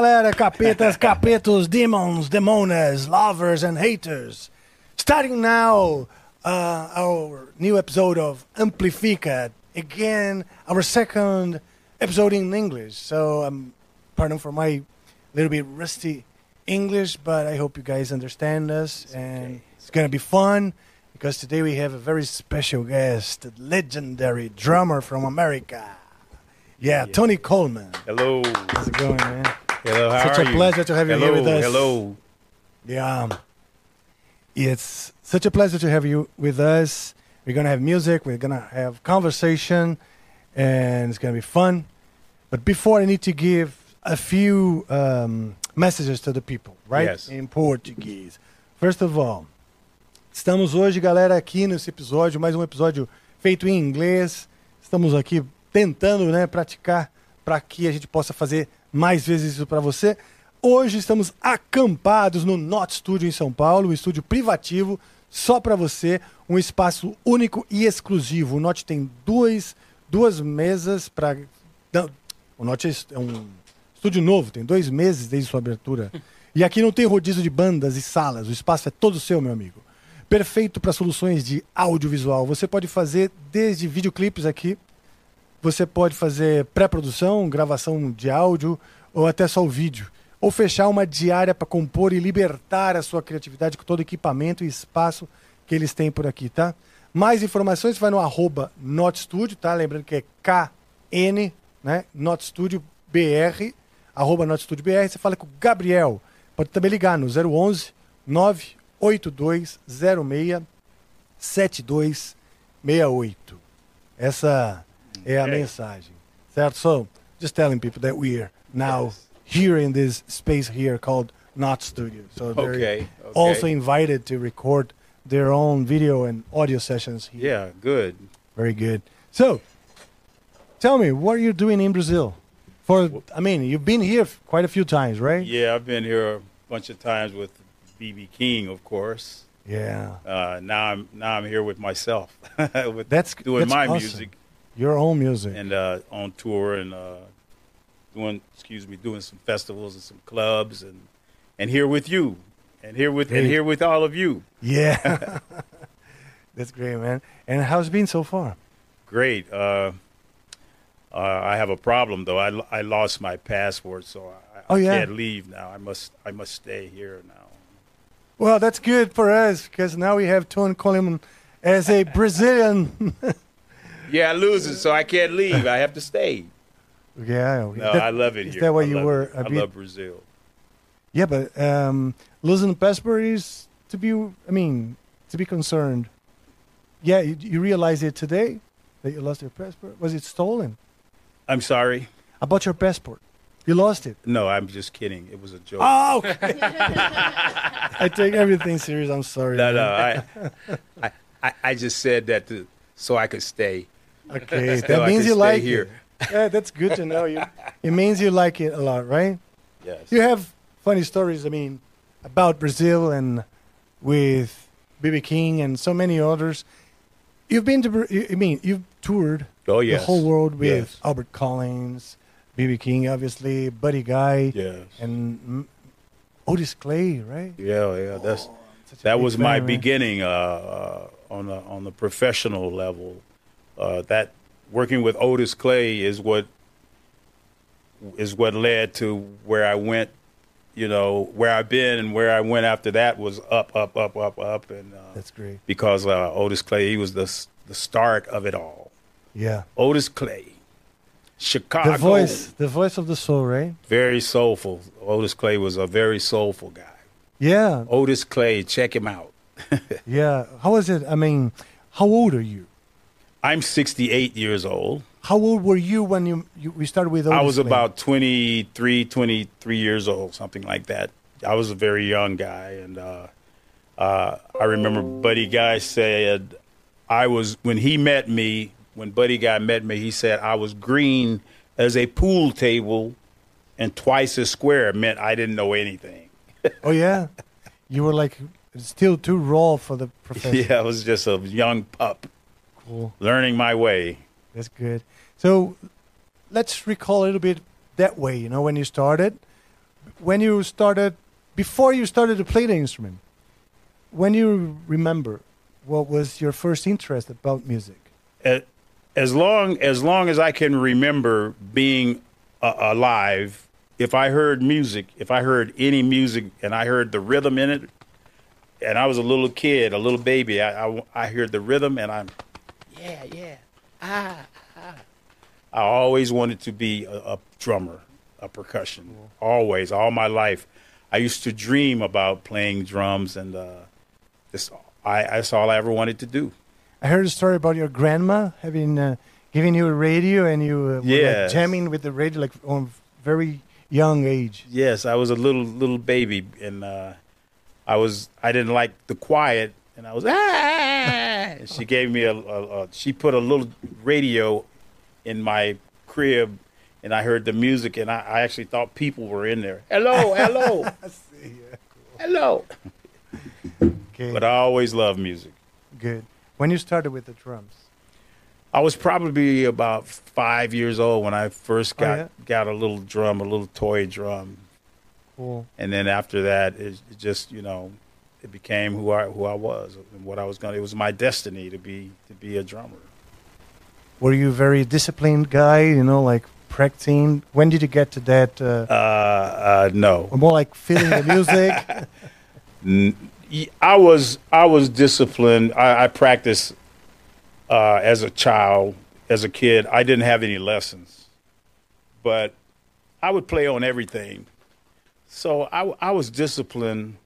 Galera, capetas, capetos, demons, demonas, lovers, and haters. Starting now, uh, our new episode of Amplifica. Again, our second episode in English. So, um, pardon for my little bit rusty English, but I hope you guys understand us. and it's going to be fun because today we have a very special guest, a legendary drummer from America. Yeah, Tony Coleman. Hello. How's it going, man? Hello. How Such are a you? pleasure to have you hello, here with us. Hello. Yeah. It's such a pleasure to have you with us. We're going to have music, we're going to have conversation, and it's going to be fun. But before, I need to give a few um, messages to the people, right? Yes. In Portuguese. First of all, estamos hoje, galera, aqui nesse episódio, mais um episódio feito em inglês. Estamos aqui tentando né, praticar para que a gente possa fazer mais vezes isso para você. Hoje estamos acampados no Not Studio em São Paulo, um estúdio privativo só para você, um espaço único e exclusivo. O Not tem duas, duas mesas para. O Not é um estúdio novo, tem dois meses desde sua abertura. E aqui não tem rodízio de bandas e salas, o espaço é todo seu, meu amigo. Perfeito para soluções de audiovisual. Você pode fazer desde videoclipes aqui, você pode fazer pré-produção, gravação de áudio ou até só o vídeo. Ou fechar uma diária para compor e libertar a sua criatividade com todo o equipamento e espaço que eles têm por aqui, tá? Mais informações vai no arroba tá? Lembrando que é KN, né? NotStudio BR, arroba BR. Você fala com o Gabriel. Pode também ligar no 011 98206 7268. Essa é a Ok. mensagem. Certo? So, just telling people that we're now Yes. here in this space here called Not Studio. So they're Okay. okay. also invited to record their own video and audio sessions here. yeah, good. Very good. So, tell me, what are you doing in Brazil? For I mean, you've been here quite a few times, right? Yeah, I've been here a bunch of times with BB King, of course. Yeah. Uh, now I'm now I'm here with myself, with That's doing that's my awesome. music Your own music. and uh, on tour and uh, doing excuse me doing some festivals and some clubs and and here with you and here with and here with all of you. yeah. that's great, man. And how's it been so far? Great. Uh, uh, I have a problem though. I, I lost my passport, so I, Oh, I yeah? can't leave now. I must I must stay here now. Well, that's good for us because now we have Tony Coleman as a Brazilian. Yeah, I lose it, so I can't leave. I have to stay. yeah. No, that- I love it is here. that why I you were it. I love Brazil. Yeah, but um, losing the passport is to be. I mean, to be concerned. Yeah, you, you realize it today that you lost your passport. Was it stolen? I'm sorry. About your passport, you lost it. No, I'm just kidding. It was a joke. Oh, okay. I take everything serious. I'm sorry. no, man. no. I, I, I, I just said that to, so I could stay. Okay, that means you like here. it. Yeah, that's good to know. You, it means you like it a lot, right? Yes. You have funny stories. I mean, about Brazil and with BB King and so many others. You've been to. I mean, you've toured oh yes. the whole world with Yes. Albert Collins, BB King, obviously, Buddy Guy, Yes. and Otis Clay, right? Yeah, yeah. That's a that was my man. beginning uh, uh, on the on the professional level. Uh, that working with Otis Clay is what is what led to where I went. You know where I've been and where I went after that was up, up, up, up, up, and uh, That's great. because uh, Otis Clay he was the the start of it all. Yeah. Otis Clay, Chicago, The voice, the voice of the soul, right? very soulful. Otis Clay was a very soulful guy. Yeah. Otis Clay, check him out. Yeah. How was it? I mean, how old are you? I'm 68 years old. How old were you when you, you we started with? I was about 23, 23 years old, something like that. I was a very young guy, and uh, uh, I remember Buddy Guy said I was when he met me. When Buddy Guy met me, he said I was green as a pool table and twice as square. It meant I didn't know anything. Oh yeah, you were like still too raw for the profession. Yeah, I was just a young pup Cool. learning my way. That's good. So let's recall a little bit that way. You know, when you started, when you started, before you started to play the instrument, when you remember, what was your first interest about music? As long as long as I can remember being uh, alive, if I heard music, if I heard any music, and I heard the rhythm in it, and I was a little kid, a little baby, I I, I heard the rhythm, and I'm, yeah, yeah, ah, ah. I always wanted to be a, a drummer, a percussion, always, all my life. I used to dream about playing drums, and uh, this, I, that's all I ever wanted to do. I heard a story about your grandma having uh, giving you a radio and you uh, were like jamming with the radio like on very young age. Yes, I was a little little baby, and uh, I was I didn't like the quiet, and I was ah. and she gave me a, a, a she put a little radio in my crib, and I heard the music, and I, I actually thought people were in there. Hello, hello, hello. Okay, But I always loved music. good. When you started with the drums, I was probably about five years old when I first Oh, got yeah? got a little drum, a little toy drum, cool. and then after that, it, it just you know, it became who I who I was and what I was going. to It was my destiny to be to be a drummer. Were you a very disciplined guy? You know, like practicing. When did you get to that? Uh, Uh, uh, no, or more like feeling the music. I was I was disciplined. I, I practiced uh, as a child, as a kid. I didn't have any lessons, but I would play on everything. So I, I was disciplined,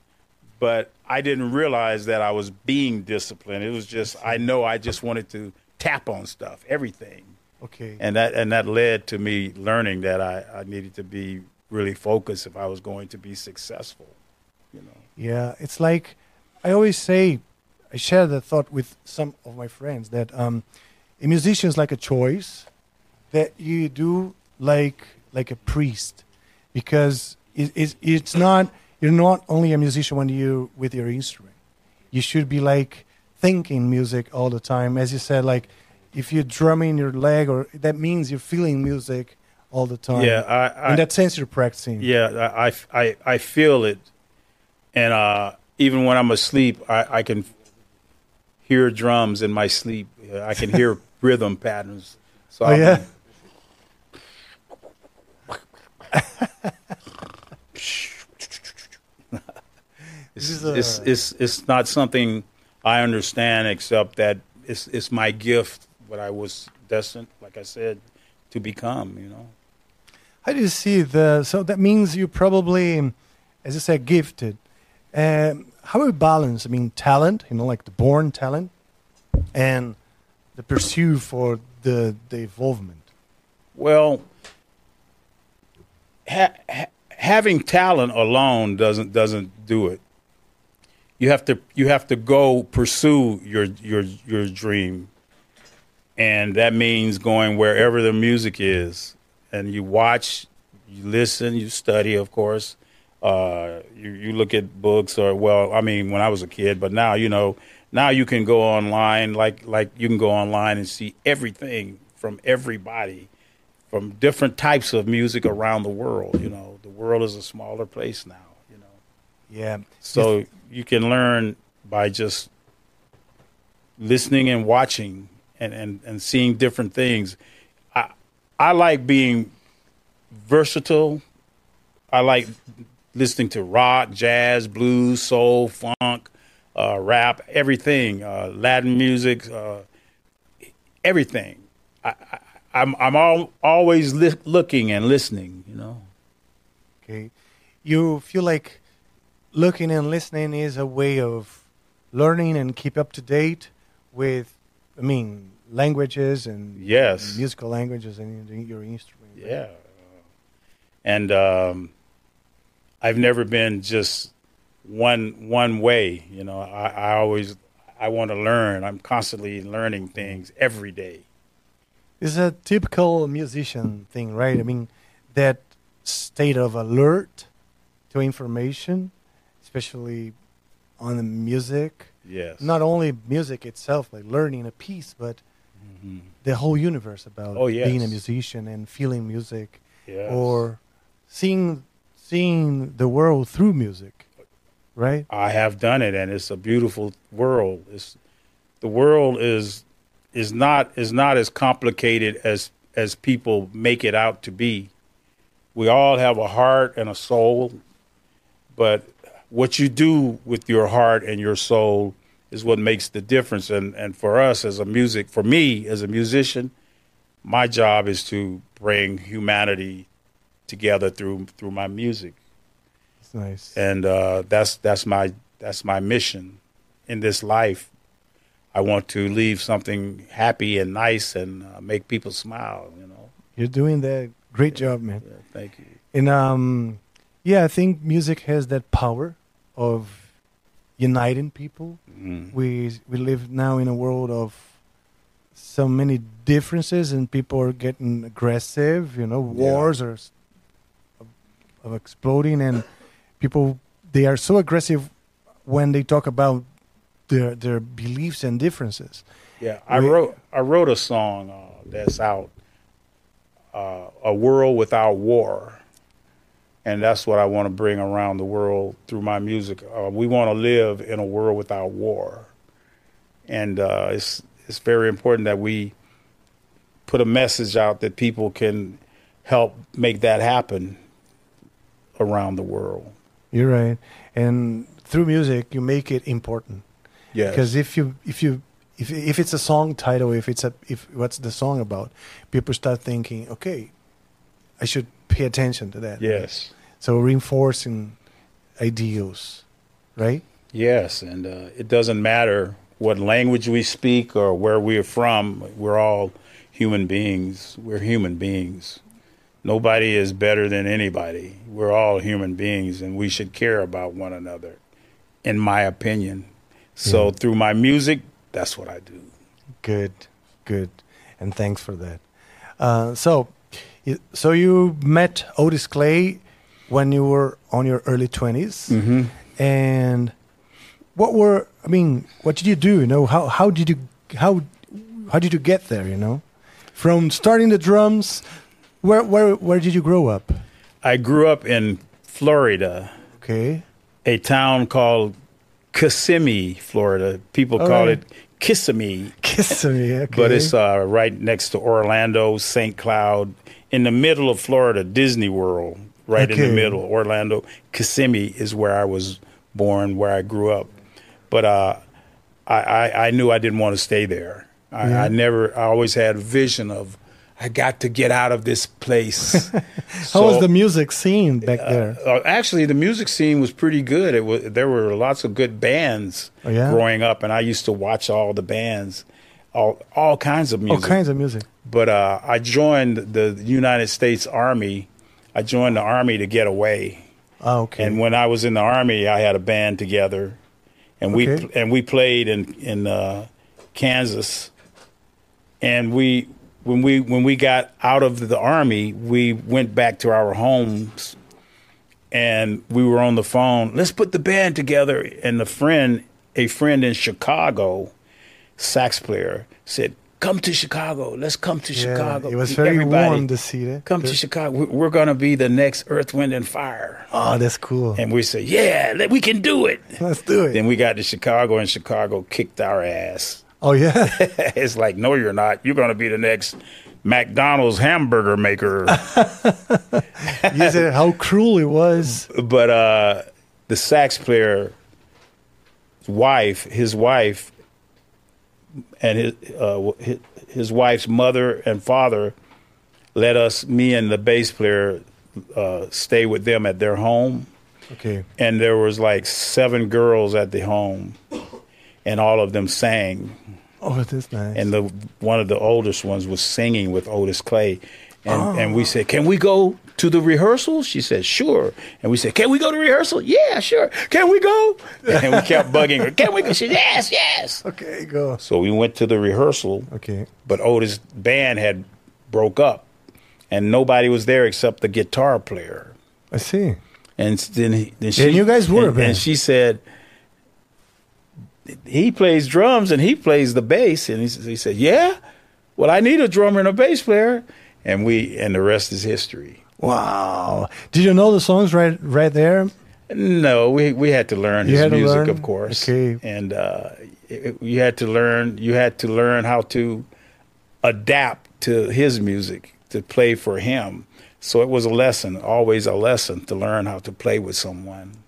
but I didn't realize that I was being disciplined. It was just I know I just wanted to tap on stuff, everything, Okay. and that and that led to me learning that I, I needed to be really focused if I was going to be successful. You know. Yeah, it's like I always say, I share that thought with some of my friends that um, a musician is like a choice that you do like like a priest, because it, it's it's not you're not only a musician when you with your instrument. You should be like thinking music all the time, as you said. Like if you're drumming your leg, or that means you're feeling music all the time. Yeah, I, I in that sense, you're practicing. Yeah, I, I, I feel it, and uh, even when I'm asleep, I, I can hear drums in my sleep. I can hear rhythm patterns. So Oh I'm- yeah. It's, it's, it's not something I understand, except that it's it's my gift, what I was destined, like I said, to become. You know. How do you see the? So that means you probably, as you said, gifted. Um, how do you balance? I mean, talent, you know, like the born talent, and the pursuit for the the evolvement. Well, ha- ha- having talent alone doesn't doesn't do it. You have to you have to go pursue your your your dream, and that means going wherever the music is, and you watch, you listen, you study, of course. Uh, you you look at books, or well, I mean, when I was a kid, but now you know, now you can go online, like like you can go online and see everything from everybody from different types of music around the world. You know, the world is a smaller place now. You know, Yeah. so you can learn by just listening and watching and, and, and seeing different things. I I like being versatile. I like listening to rock, jazz, blues, soul, funk, uh, rap, everything, uh, Latin music, uh, everything. I, I, I'm I'm all, always li- looking and listening. You know. Okay. You feel like looking and listening is a way of learning and keep up to date with, I mean, languages and Yes. musical languages and your instrument. Yeah. And um, I've never been just one one way. You know, I, I always I want to learn. I'm constantly learning things every day. It's a typical musician thing, right? I mean, that state of alert to information, especially on the music. Yes. Not only music itself, like learning a piece, but the whole universe about Mm-hmm. Oh, yes. being a musician and feeling music Yes. or seeing seeing the world through music, right? I have done it, and it's a beautiful world. It's the world is is not is not as complicated as as people make it out to be. We all have a heart and a soul, but what you do with your heart and your soul is what makes the difference. And and for us as a music, for me as a musician, my job is to bring humanity together through through my music It's nice. and uh, that's that's my that's my mission in this life. I want to leave something happy and nice and uh, make people smile. You know. You're doing that. Great job, man. Yeah, thank you. And um, yeah, I think music has that power of uniting people. Mm. We we live now in a world of so many differences, and people are getting aggressive. You know, wars are s- of, of exploding, and people they are so aggressive when they talk about their their beliefs and differences. Yeah, I We- wrote I wrote a song uh, that's out, uh, "A World Without War," and that's what I want to bring around the world through my music. Uh, we want to live in a world without war, and uh, it's it's very important that we put a message out that people can help make that happen around the world. You're right, and through music, you make it important. Yes. Because if you if you if if it's a song title, if it's a if what's the song about, people start thinking, okay, I should pay attention to that. yes. So reinforcing ideals, right? Yes, and uh, it doesn't matter what language we speak or where we're from. We're all human beings. We're human beings. Nobody is better than anybody. We're all human beings, and we should care about one another, in my opinion. So through my music, that's what I do. Good, good, and thanks for that. Uh, so, so you met Otis Clay when you were on your early 20s Mm-hmm. and what were I mean, what did you do? You know, how how did you how how did you get there? You know, from starting the drums, where where where did you grow up? I grew up in Florida, Okay, a town called Kissimmee, Florida. People All call right. it Kissimmee. kissimmee. Okay, but it's uh, right next to Orlando, St. Cloud, in the middle of Florida, Disney World, right in the middle. Orlando, Kissimmee is where I was born, where I grew up. But uh, I, I, I knew I didn't want to stay there. I, Yeah. I never, I always had a vision of, I got to get out of this place. how was the music scene back there? Uh, actually, the music scene was pretty good. It was there were lots of good bands Oh, yeah? growing up, and I used to watch all the bands, all all kinds of music, All kinds of music. But uh, I joined the United States Army. I joined the Army to get away. Oh, okay. And when I was in the Army, I had a band together, and we and we played in in uh, Kansas. And we when we when we got out of the Army, we went back to our homes, and we were on the phone. Let's put the band together. And the friend, a friend in Chicago, sax player, said, "Come to Chicago. Let's come to yeah, Chicago." it was very Everybody, warm to see that. Come to Chicago. We- We're going to be the next Earth, Wind, and Fire. Oh, that's cool. And we said, yeah, we can do it. Let's do it. Then we got to Chicago, and Chicago kicked our ass. oh yeah. it's like, no, you're not. You're going to be the next McDonald's hamburger maker. You said how cruel it was. but uh, the sax player wife, his wife, and his, uh, his wife's mother and father let us, me and the bass player, uh, stay with them at their home. Okay. And there was like seven girls at the home, and all of them sang. Oh, that's nice. And the one of the oldest ones was singing with Otis Clay, and and we said, "Can we go to the rehearsal?" She said, "Sure." And we said, "Can we go to rehearsal?" Yeah, sure. Can we go? And we kept bugging her. Can we go? She said, "Yes, yes." okay, go. So we went to the rehearsal, Okay. but oh, Otis' band had broke up, and nobody was there except the guitar player. I see. And then, then she, And you guys were and, and she said, he plays drums and he plays the bass. And he, he said, yeah, well, I need a drummer and a bass player. And we, and the rest is history. Wow. Did you know the songs right right there? No, we we had to learn You his music, learn? of course. Okay. And uh, it, you had to learn. You had to learn how to adapt to his music to play for him. So it was a lesson, always a lesson to learn how to play with someone.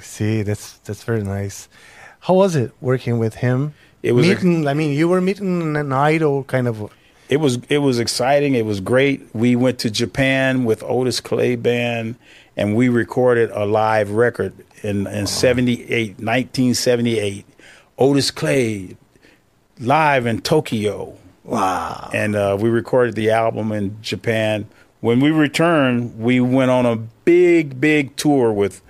See. That's that's very nice. How was it working with him? It was meeting. I mean, you were meeting an idol kind of. It was it was exciting. It was great. We went to Japan with Otis Clay Band, and we recorded a live record in in 78, 1978. Otis Clay live in Tokyo. Wow. and uh, we recorded the album in Japan. When we returned, we went on a big, big tour with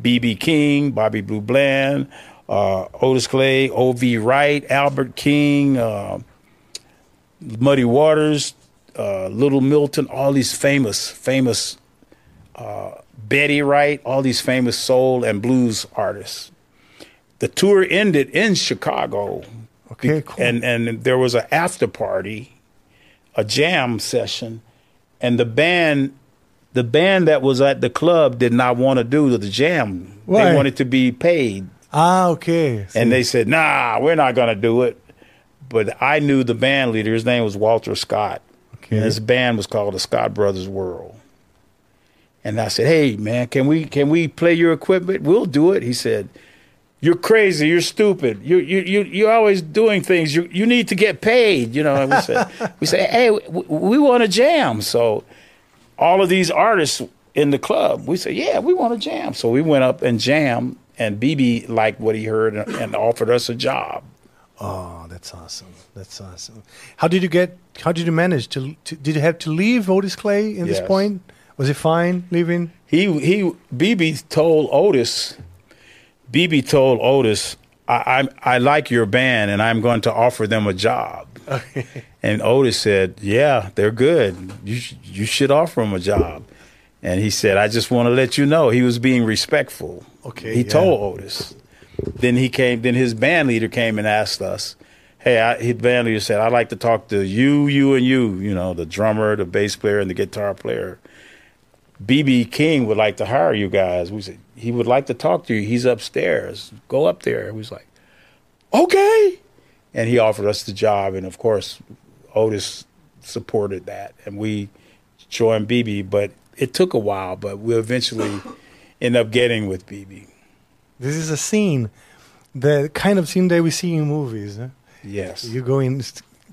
BB King, Bobby Blue Bland, uh, Otis Clay, O.V. Wright, Albert King, uh, Muddy Waters, uh, Little Milton, all these famous, famous uh, Betty Wright, all these famous soul and blues artists. The tour ended in Chicago Okay. Cool. and and there was an after party, a jam session, and the band, the band that was at the club did not want to do the jam. Why? They wanted to be paid, ah, okay. and they said, "Nah, we're not going to do it." But I knew the band leader. His name was Walter Scott. Okay. And his band was called the Scott Brothers World. And I said, "Hey, man, can we can we play your equipment? We'll do it." He said, "You're crazy. You're stupid. You you you you're always doing things. You you need to get paid." You know. And we said, "We said, hey, we, we want to jam." So all of these artists in the club, we said, "Yeah, we want to jam." So we went up and jammed, and BB liked what he heard and, and offered us a job. Oh, that's awesome. That's awesome. How did you get? How did you manage to? to did you have to leave Otis Clay in this point? Was it fine leaving? he he BB told Otis BB told Otis I, I I like your band and I'm going to offer them a job. and Otis said, "Yeah, they're good. You sh- you should offer them a job." And he said, "I just want to let you know." He was being respectful. Okay, He yeah. told Otis. Then he came. Then his band leader came and asked us, "Hey," I, his band leader said, "I'd like to talk to you, you, and you. You know, the drummer, the bass player, and the guitar player." BB King would like to hire you guys. We said he would like to talk to you. He's upstairs. Go up there. We was like, okay. And he offered us the job, and of course, Otis supported that, and we joined BB. But it took a while, but we eventually ended up getting with BB. This is a scene, the kind of scene that we see in movies. Huh? Yes. You going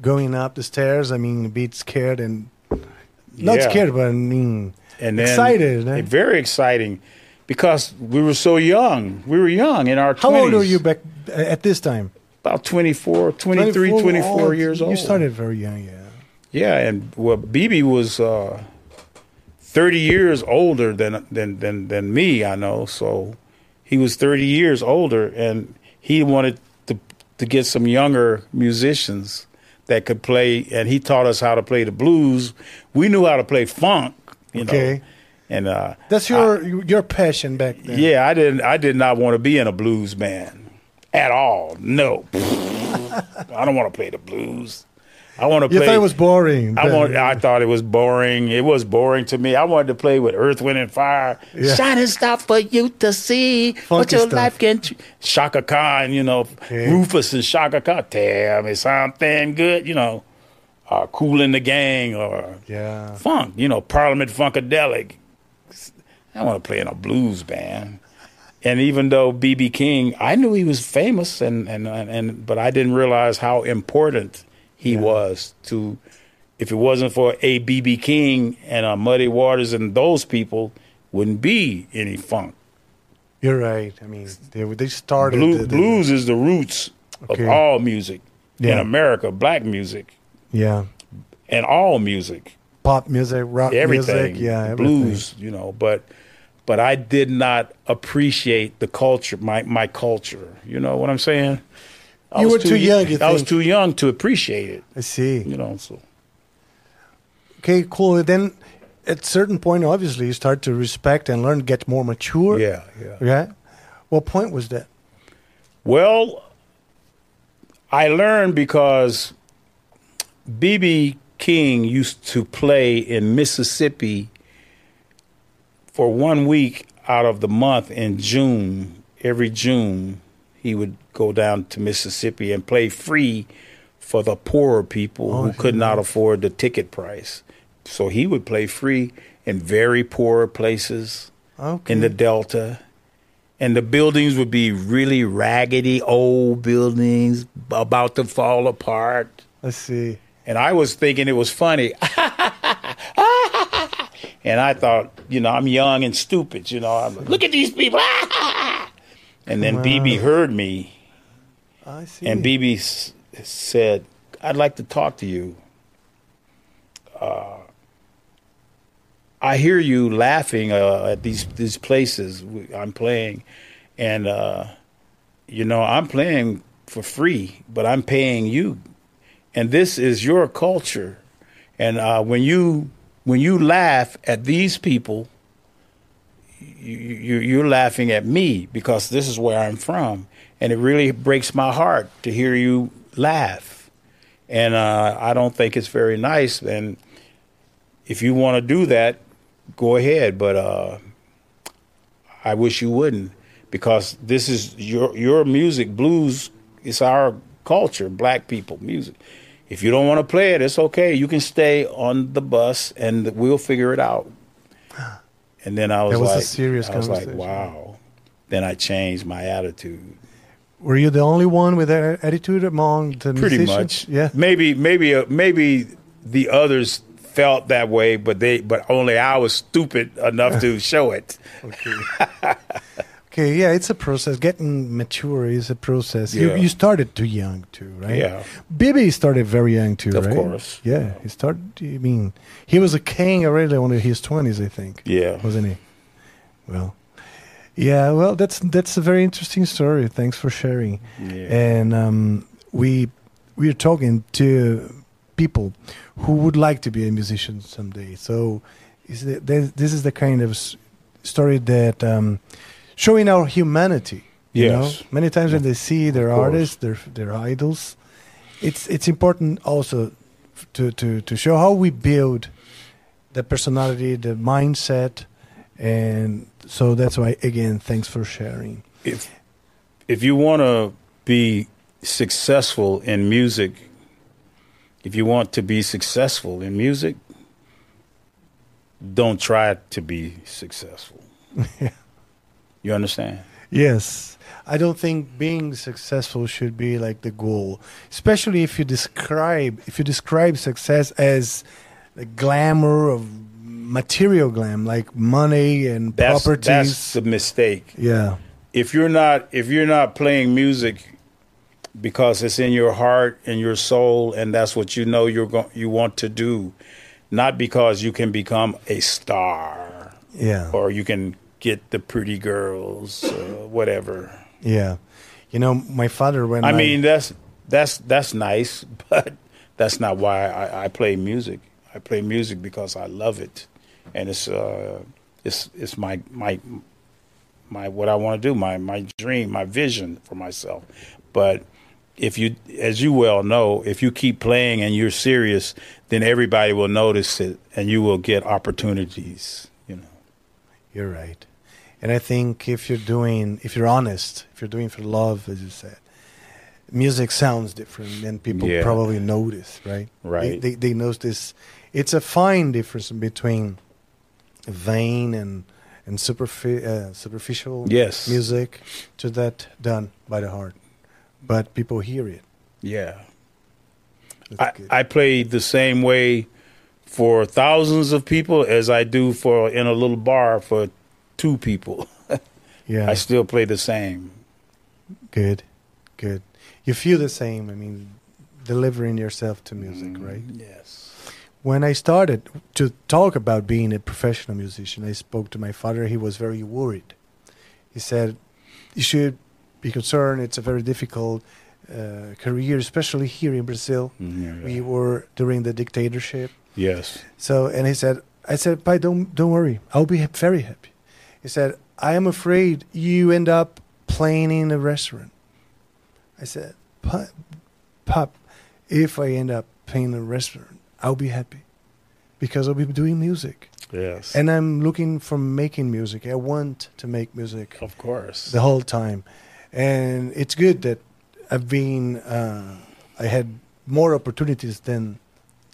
going up the stairs. I mean, a bit scared and not Yeah. scared, but I mean and then excited. eh? Very exciting, because we were so young. We were young in our How 20s. old are you back at this time? About 24, 23, 24 Oh, years old. You started very young, yeah. Yeah, and well, BB was uh, thirty years older than than than than me. I know, so he was thirty years older, and he wanted to to get some younger musicians that could play, and he taught us how to play the blues. We knew how to play funk, you know. Okay. And uh, That's your your passion back then. yeah, I didn't. I did not want to be in a blues band at all. No, I don't want to play the blues. I want to You play. thought it was boring. I want. I thought it was boring. It was boring to me. I wanted to play with Earth, Wind, and Fire. Yeah. Shining star for you to see what Funky your stuff. life can. Tr- Chaka Khan, you know, Okay. Rufus and Chaka Khan. Tell me something good, you know. uh, Kool and the Gang or Yeah. funk, you know, Parliament Funkadelic. I want to play in a blues band. And even though BB King, I knew he was famous, and and and but I didn't realize how important he was to. If it wasn't for a BB King and uh, Muddy Waters and those people, wouldn't be any funk. You're right. I mean, they they started Blue, the- the- blues is the roots Okay. of all music in America, black music Yeah. and all music. Pop music, rock everything, music, yeah, everything. blues, you know. But but I did not appreciate the culture, my my culture. You know what I'm saying? I You was were too young, you I was too young to appreciate it. I see. You know, so Okay, cool. Then at certain point, obviously, you start to respect and learn, get more mature. yeah, yeah. Yeah. What point was that? Well, I learned because BB King used to play in Mississippi for one week out of the month in June. Every June, he would go down to Mississippi and play free for the poorer people Oh, who could not afford the ticket price. So he would play free in very poor places Okay. in the Delta. And the buildings would be really raggedy, old buildings about to fall apart. I see. And I was thinking it was funny. and I thought, you know, I'm young and stupid, you know. I'm like, look at these people. and then BB heard me, I see. and BB s- said, I'd like to talk to you. Uh, I hear you laughing uh, at these these places I'm playing, and uh, you know I'm playing for free, but I'm paying you, and this is your culture, and uh, when you when you laugh at these people, you, you you're laughing at me because this is where I'm from, and it really breaks my heart to hear you laugh, and uh, I don't think it's very nice. And if you want to do that, go ahead, but uh, I wish you wouldn't because this is your your music. Blues It's our culture, black people music. If you don't want to play it, it's okay. You can stay on the bus, and we'll figure it out. And then I was, was a like, serious I was like, wow. Then I changed my attitude. Were you the only one with that attitude among the Pretty musicians? much. Yeah. Maybe maybe uh, maybe the others felt that way, but they but only I was stupid enough to show it. Okay, okay. yeah, it's a process. Getting mature is a process. You Yeah. you started too young too, right? Yeah. BB started very young too, Of right? course. Yeah, he started. I mean, he was a king already in his twenties, I think. Yeah. wasn't he? Well, yeah. Well, that's that's a very interesting story. Thanks for sharing. Yeah. And um, we we are talking to people who would like to be a musician someday. So is it, this is the kind of story that um, showing our humanity. You Yes. know, many times when they see their artists, their their idols, it's it's important also to to to show how we build the personality, the mindset, and so that's why again, thanks for sharing. if if you want to be successful in music, if you want to be successful in music, don't try to be successful. You understand? Yes. I don't think being successful should be like the goal, especially if you describe if you describe success as the glamour of material glam, like money and That's properties. that's the mistake. yeah, if you're not if you're not playing music because it's in your heart and your soul and that's what you know you're going you want to do not because you can become a star yeah, or you can get the pretty girls uh, whatever yeah. You know, my father when i mean that's that's that's nice but that's not why I, I play music i play music because i love it and it's uh it's it's my my my what I want to do, my my dream, my vision for myself. But if you, as you well know, if you keep playing and you're serious, then everybody will notice it, and you will get opportunities. You know. You're right. And I think if you're doing, if you're honest, if you're doing for love, as you said, music sounds different, and people Yeah. probably notice, right? Right. They, they they notice. It's a fine difference between vain and and superfi- uh, superficial Yes. music to that done by the heart, but people hear it. Yeah. That's I, good. I play the same way for thousands of people as I do for in a little bar for two people. yeah, I still play the same. good, good. You feel the same. I mean, delivering yourself to music, right? Yes. When I started to talk about being a professional musician, I spoke to my father. He was very worried. He said, "You should be concerned. It's a very difficult uh, career, especially here in Brazil. Mm, We were during the dictatorship. Yes. So, and he said, I said, "Pai, don't don't worry. I'll be very happy." He said, "I am afraid you end up playing in a restaurant." I said, "Pop, Pop, if I end up playing in a restaurant, I'll be happy because I'll be doing music, Yes. and I'm looking for making music. I want to make music of course. the whole time, and it's good that I've been. Uh, I had more opportunities than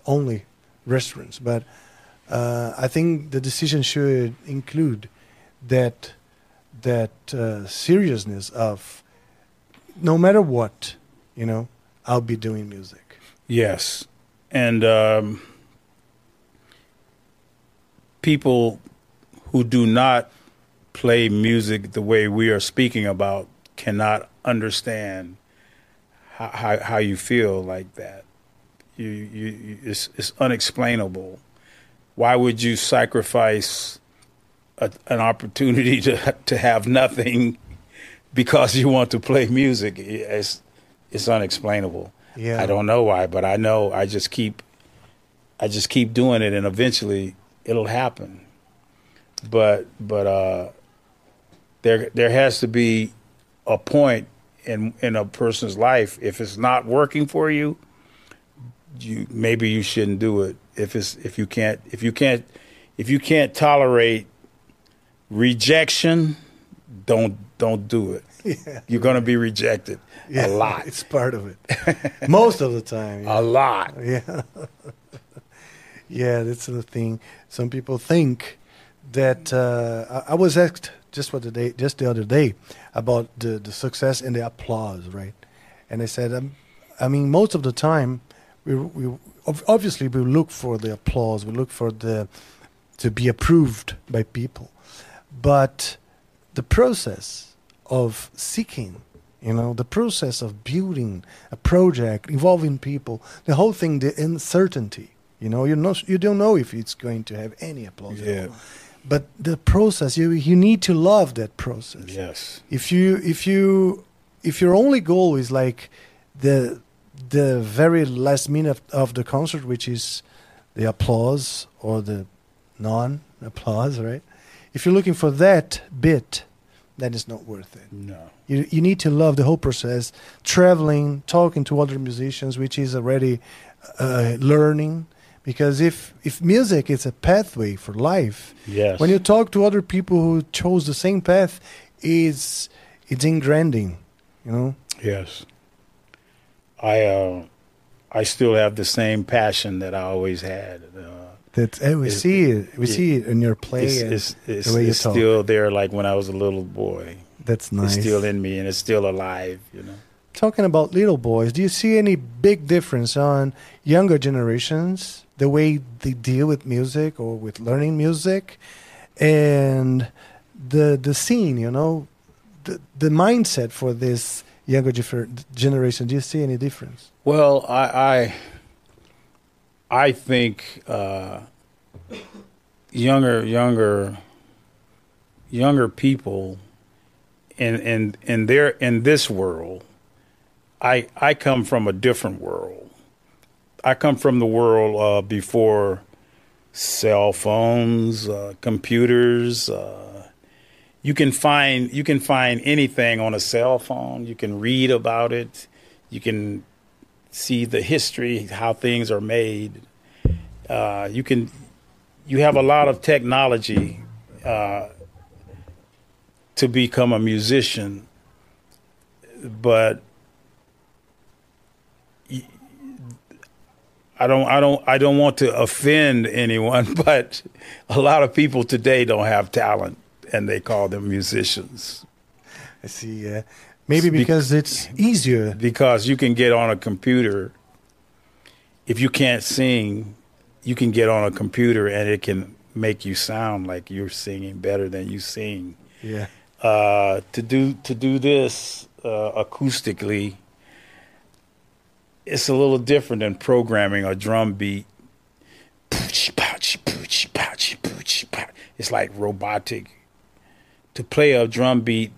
only restaurants, but uh, I think the decision should include that that uh, seriousness of no matter what, you know, I'll be doing music. Yes, and um, people who do not play music the way we are speaking about cannot understand how how, how you feel like that. You, you, you it's, it's unexplainable. Why would you sacrifice a, an opportunity to to have nothing because you want to play music? It's it's unexplainable. Yeah. I don't know why, but I know I just keep I just keep doing it and eventually it'll happen. But but uh there there has to be a point in in a person's life if it's not working for you, you maybe you shouldn't do it. If it's if you can't if you can't if you can't tolerate rejection, don't don't do it. Yeah. You're going to be rejected a lot. It's part of it. Most of the time. yeah. A lot. Yeah. yeah, that's the thing. Some people think that uh, I, I was asked just what the day, just the other day, about the, the success and the applause, right? And I said, um, I mean, most of the time, we, we obviously we look for the applause, we look for the to be approved by people, but the process of seeking you know the process of building a project involving people the whole thing the uncertainty you know you know you don't know if it's going to have any applause at Yeah. all. but the process you you need to love that process Yes. if you if you if your only goal is like the the very last minute of, of the concert which is the applause or the non applause right if you're looking for that bit then it's not worth it No. you you need to love the whole process traveling talking to other musicians which is already uh, learning because if if music is a pathway for life Yes. when you talk to other people who chose the same path is it's engranding you know Yes. I uh, I still have the same passion that I always had. Uh, that eh, we It's- see it we it- see it in your play it's it's, the it's still there, like when I was a little boy. that's nice It's still in me, and it's still alive. You know. talking about little boys do you see any big difference on younger generations the way they deal with music or with learning music and the the scene you know the the mindset for this younger generation do you see any difference Well, I I, I think uh, younger younger younger people in in in their in this world, I I come from a different world. I come from the world uh, before cell phones, uh, computers. Uh, you can find you can find anything on a cell phone. You can read about it. You can see the history, how things are made. Uh, you can, you have a lot of technology uh, to become a musician, but I don't, I don't, I don't want to offend anyone, but a lot of people today don't have talent, and they call them musicians. I see. Yeah maybe because it's easier. because you can get on a computer if you can't sing, you can get on a computer and it can make you sound like you're singing better than you sing. Yeah. uh, to do to do this uh, acoustically, it's a little different than programming a drum beat. It's like robotic. To play a drum beat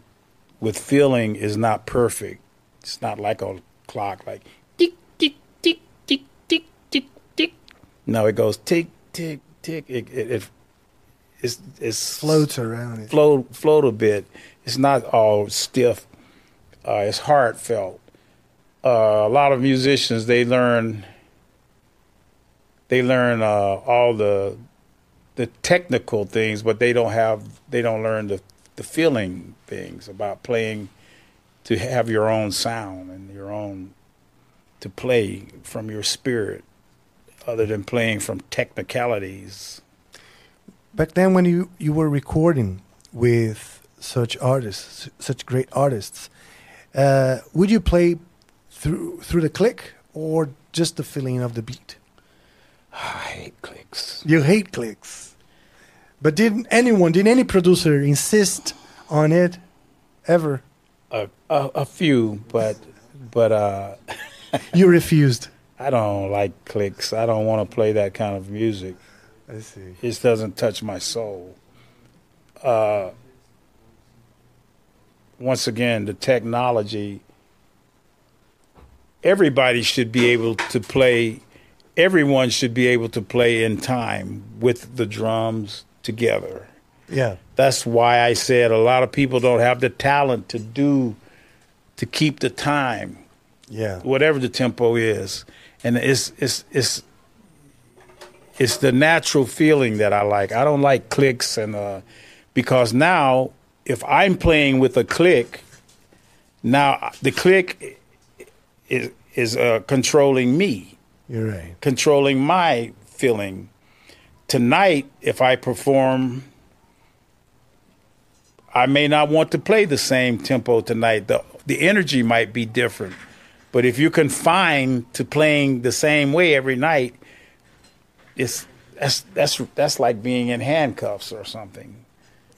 with feeling is not perfect. It's not like a clock, like tick tick tick tick tick tick tick. No, it goes tick tick tick. It it, it it's it's Floats around it. float float a bit. It's not all stiff. Uh, it's heartfelt. Uh, a lot of musicians they learn they learn uh, all the the technical things, but they don't have they don't learn the the feeling things about playing to have your own sound and your own to play from your spirit, other than playing from technicalities. Back then, when you, you were recording with such artists, such great artists, uh, would you play through through the click or just the feeling of the beat? I hate clicks. You hate clicks, but did anyone, did any producer insist on it ever? a, a, a few, but but uh, You refused. I don't like clicks. I don't want to play that kind of music. I see. It doesn't touch my soul. Uh, once again, the technology. Everybody should be able to play. Everyone should be able to play in time with the drums together. Yeah. That's why I said a lot of people don't have the talent to do to keep the time Yeah. whatever the tempo is, and it's it's it's it's the natural feeling that I like. I don't like clicks and uh, because now if I'm playing with a click, now the click is is uh, controlling me, You're right. controlling my feeling. Tonight, if I perform. I may not want to play the same tempo tonight. The the energy might be different. But if you're confined to playing the same way every night, it's that's that's that's like being in handcuffs or something.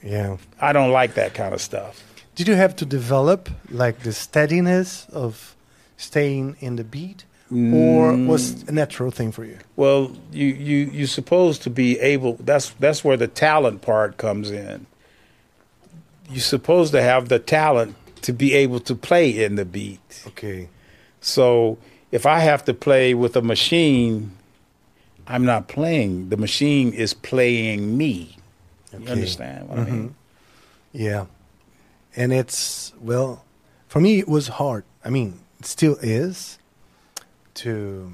Yeah. I don't like that kind of stuff. Did you have to develop like the steadiness of staying in the beat, or mm. was it a natural thing for you? Well, you you you're supposed to be able. That's that's where the talent part comes in. You're supposed to have the talent to be able to play in the beat. Okay. So if I have to play with a machine, I'm not playing. The machine is playing me. You understand what I mm-hmm. mean? Yeah. And it's well, for me it was hard. I mean, it still is to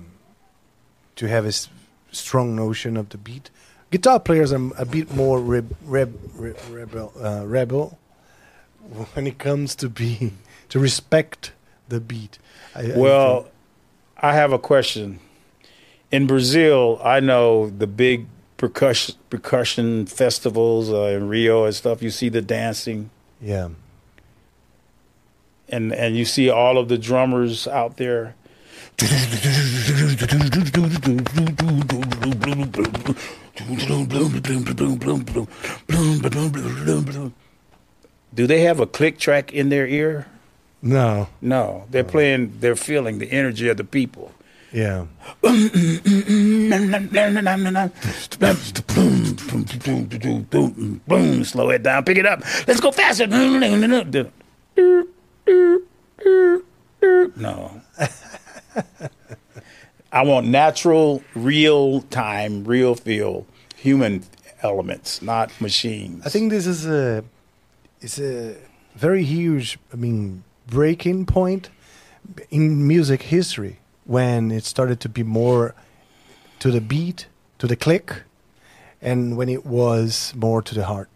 to have a s- strong notion of the beat. Guitar players are a bit more reb, reb, re- rebel uh, rebel when it comes to be to respect the beat. I, I Well, think- I have a question. In Brazil, I know the big percussion percussion festivals uh, in Rio and stuff. You see the dancing, yeah, and and you see all of the drummers out there. Do they have a click track in their ear? no, No, they're playing. They're feeling the energy of the people. yeah, Boom, slow it down, pick it up. Let's go faster. No. I want natural, real time, real feel, human elements, not machines. I think this is a it's a very huge, I mean, breaking point in music history when it started to be more to the beat, to the click, and when it was more to the heart.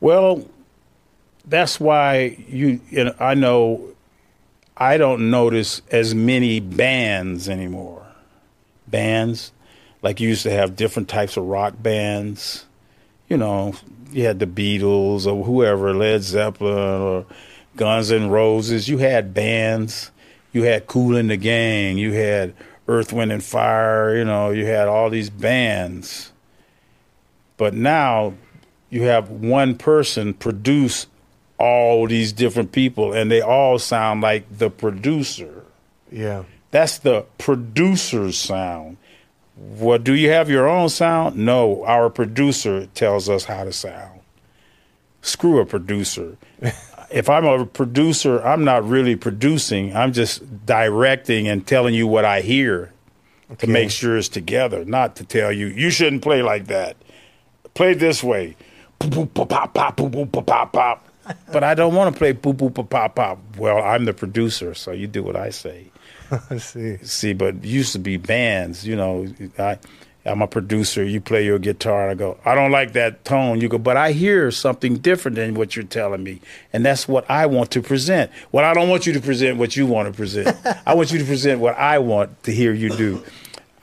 Well, that's why you, you know, I know I don't notice as many bands anymore. bands. Like you used to have different types of rock bands. You know, you had the Beatles or whoever, Led Zeppelin or Guns N' Roses. You had bands. You had Kool and the Gang. You had Earth, Wind and Fire. You know, you had all these bands. But now you have one person produce all these different people, and they all sound like the producer. Yeah. That's the producer's sound. What do you have your own sound? No, our producer tells us how to sound. Screw a producer. if I'm a producer, I'm not really producing. I'm just directing and telling you what I hear to make sure it's together, not to tell you you shouldn't play like that. Play this way. Pop, pop, pop, boop, pop, pop, pop. But I don't want to play boop boop pop, pop, pop. Well, I'm the producer, so you do what I say. I see. See, but used to be bands, you know. I, I'm a producer. You play your guitar. and I go, I don't like that tone. You go, but I hear something different than what you're telling me, and that's what I want to present. Well, I don't want you to present what you want to present. I want you to present what I want to hear you do.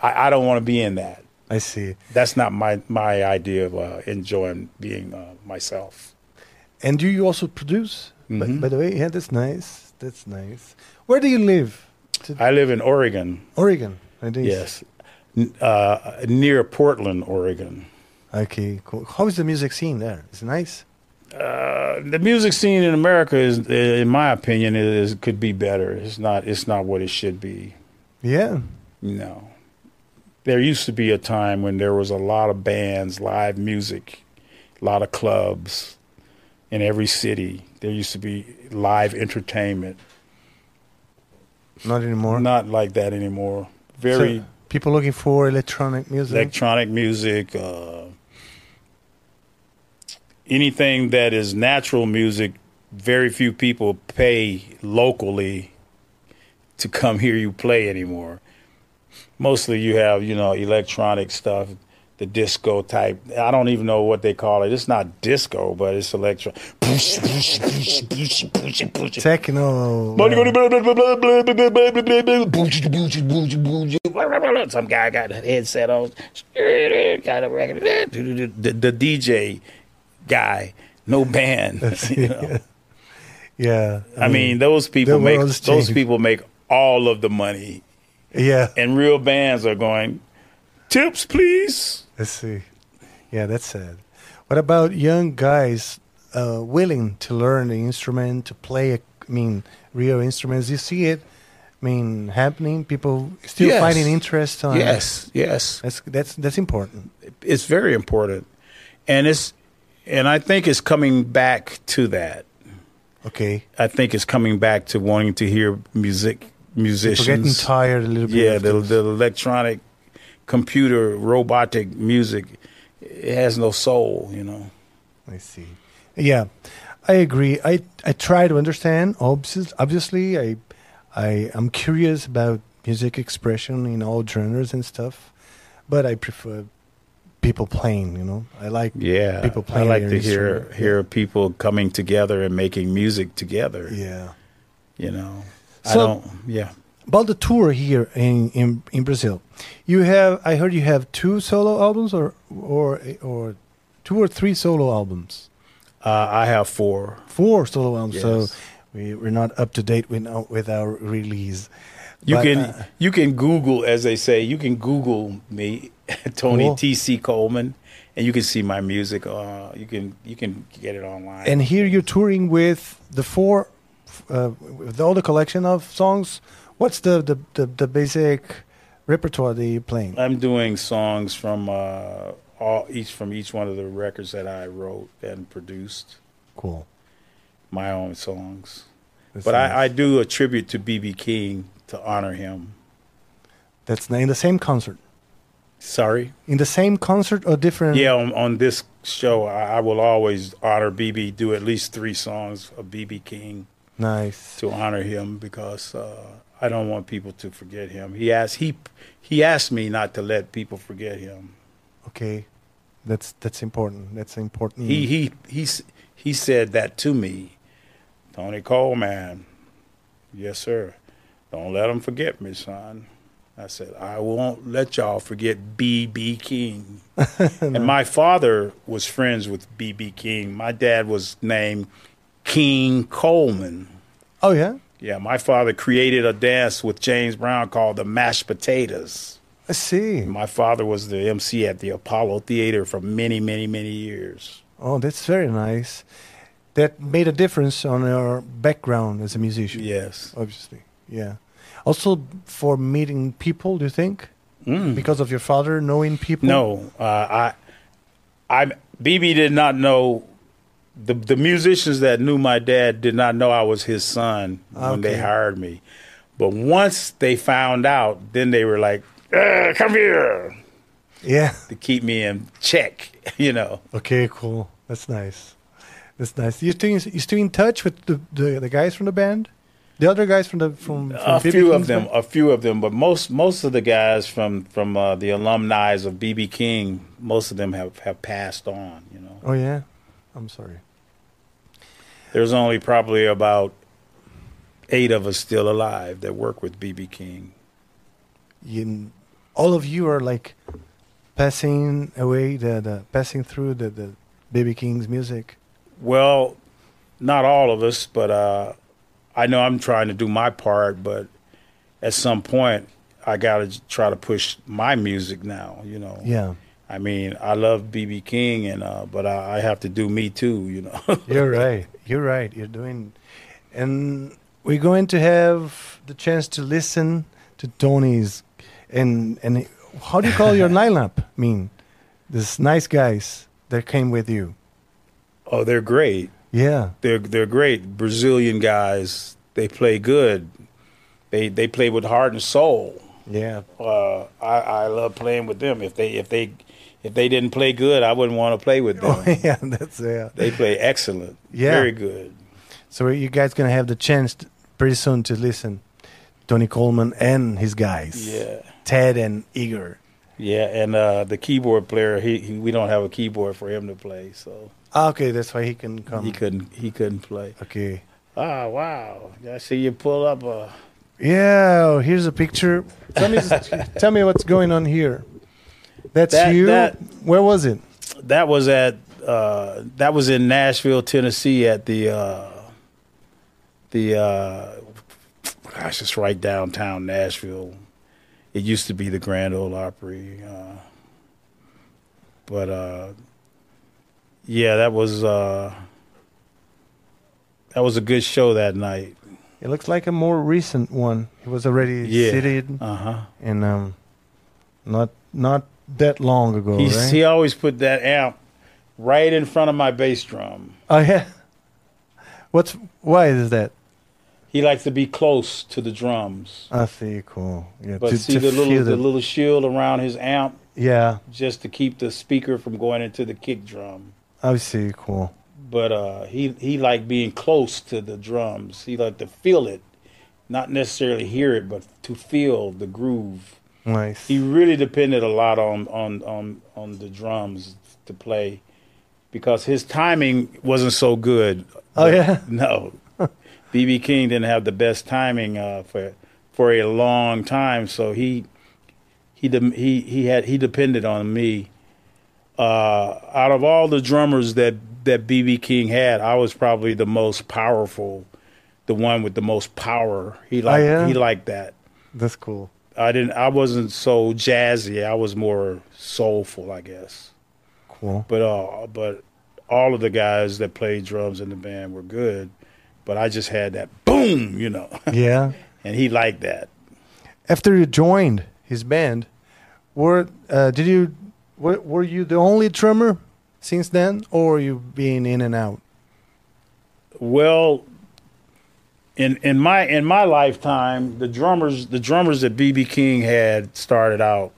I, I don't want to be in that. I see. That's not my my idea of uh, enjoying being uh, myself. And do you also produce? By, Mhm. by the way, yeah, that's nice. That's nice. Where do you live? I live in Oregon. Oregon. I think. Yes, N- uh, near Portland, Oregon. Okay, cool. How is the music scene there? Is it nice? Uh, the music scene in America is, in my opinion, is could be better. It's not. It's not what it should be. Yeah. No. There used to be a time when there was a lot of bands, live music, a lot of clubs in every city. There used to be live entertainment. Not anymore. Not like that anymore. Very So, people looking for electronic music. electronic music, uh, anything that is natural music. Very few people pay locally to come hear you play anymore. Mostly, you have you know electronic stuff, the disco type. I don't even know what they call it. It's not disco, but it's electro. Techno. Some guy got a headset on, got a record. The, the DJ guy, no band. you know. yeah. I mean, those people make those changed. people make all of the money, yeah. and real bands are going tips, please. Let's see. Yeah, that's sad. What about young guys uh, willing to learn the instrument, to play, I mean, real instruments? You see it, I mean, happening. People still Yes. finding interest on. Yes, yes. That's that's that's important. it's very important, and it's and I think it's coming back to that. Okay. I think it's coming back to wanting to hear music We're musicians. getting tired a little bit. yeah, the the electronic, computer, robotic music, it has no soul. You know. I see. Yeah, I agree. I I try to understand. Obviously, obviously, I I am curious about music expression in all genres and stuff, but I prefer people playing. You know, I like Yeah, People playing. I like to hear hear people coming together and making music together. yeah. You know. I So- don't. Yeah. About the tour here in, in in Brazil, you have I heard you have two solo albums or or or two or three solo albums. Uh, I have four. Four solo albums. So we we're not up to date with our, with our release. You But, can uh, you can Google, as they say, you can Google me, Tony Cool. T C Coleman, and you can see my music. Uh, you can you can get it online. And here you're touring with the four, uh, with all the collection of songs. What's the the, the, the basic repertoire that you're playing? I'm doing songs from uh, all each from each one of the records that I wrote and produced. Cool. My own songs, That's but I, I do a tribute to BB King to honor him. That's in the same concert. Sorry. In the same concert or different? Yeah, on, on this show, I, I will always honor BB. Do at least three songs of BB King. Nice. to honor him because uh, I don't want people to forget him. He asked he he asked me not to let people forget him. Okay. That's that's important. That's important. He he he he said that to me, Tony Coleman. Yes, sir. Don't let them forget me, son. I said, I won't let y'all forget B.B. King. and my father was friends with B.B. King. My dad was named King Coleman. Oh yeah, Yeah, my father created a dance with James Brown called the Mashed Potatoes. I see. My father was the MC at the Apollo Theater for many, many, many years. Oh, that's very nice. That made a difference on your background as a musician. Yes. obviously. Yeah. Also for meeting people, do you think? Mm. Because of your father knowing people? No, uh, I, I, BB did not know. The the musicians that knew my dad did not know I was his son when they hired me, but once they found out, then they were like, "Uh, "Come here," Yeah. to keep me in check. You know. Okay, cool. That's nice. That's nice. You still you still in touch with the, the, the guys from the band? The other guys from the from, from a BB few of them, band? a few of them, but most most of the guys from from uh, the alumni of BB King, most of them have have passed on. You know. Oh yeah. I'm sorry. There's only probably about eight of us still alive that work with BB King. You, all of you are like passing away the, the passing through the the BB King's music. Well, not all of us, but uh, I know I'm trying to do my part. But at some point, I got to try to push my music now. You know. Yeah. I mean, I love BB King, and uh, but I, I have to do me too. You know. You're right. You're right. You're doing, and we're going to have the chance to listen to Tony's, and and how do you call your lineup? I mean, these nice guys that came with you. oh, they're great. Yeah. They're they're great Brazilian guys. They play good. They they play with heart and soul. Yeah. uh, I, I love playing with them. If they if they if they didn't play good, I wouldn't want to play with them. Oh yeah. That's yeah. They play excellent. Yeah. Very good. So you guys gonna have the chance t- pretty soon to listen, Tony Coleman and his guys. Yeah. Ted and Igor. Yeah, and uh, the keyboard player, he, he we don't have a keyboard for him to play, so Ah, okay, that's why he can come. he couldn't he couldn't play. Okay. Ah, wow! I see you pull up a. Yeah, here's a picture. Tell me, tell me what's going on here. That's That- you. that- Where was it? That was at uh, that was in Nashville, Tennessee, at the uh, the uh, gosh, it's right downtown Nashville. It used to be the Grand Ole Opry, uh, but uh, yeah, that was uh, that was a good show that night. It looks like a more recent one. It was already Yeah. seated Uh huh. and um, not not that long ago, He's, right? He always put that amp right in front of my bass drum. oh yeah. What's why is that? He likes to be close to the drums. I see. Cool. Yeah. But to, see to the little feel the little shield around his amp yeah. just to keep the speaker from going into the kick drum. I see. Cool. But uh, he he liked being close to the drums. He liked to feel it, not necessarily hear it, but to feel the groove. Nice. He really depended a lot on on on on the drums to play because his timing wasn't so good. Oh, yeah? no. BB King didn't have the best timing uh, for for a long time, so he he de- he he had he depended on me. Uh, out of all the drummers that that BB King had, I was probably the most powerful, the one with the most power. He liked yeah? he liked that. That's cool. I didn't. I wasn't so jazzy. I was more soulful, I guess. Cool. But uh, but all of the guys that played drums in the band were good. But I just had that boom, you know, Yeah. and he liked that. After you joined his band, were uh, did you were, were you the only drummer since then, or you been in and out? Well, in in my in my lifetime, the drummers the drummers that BB King had started out.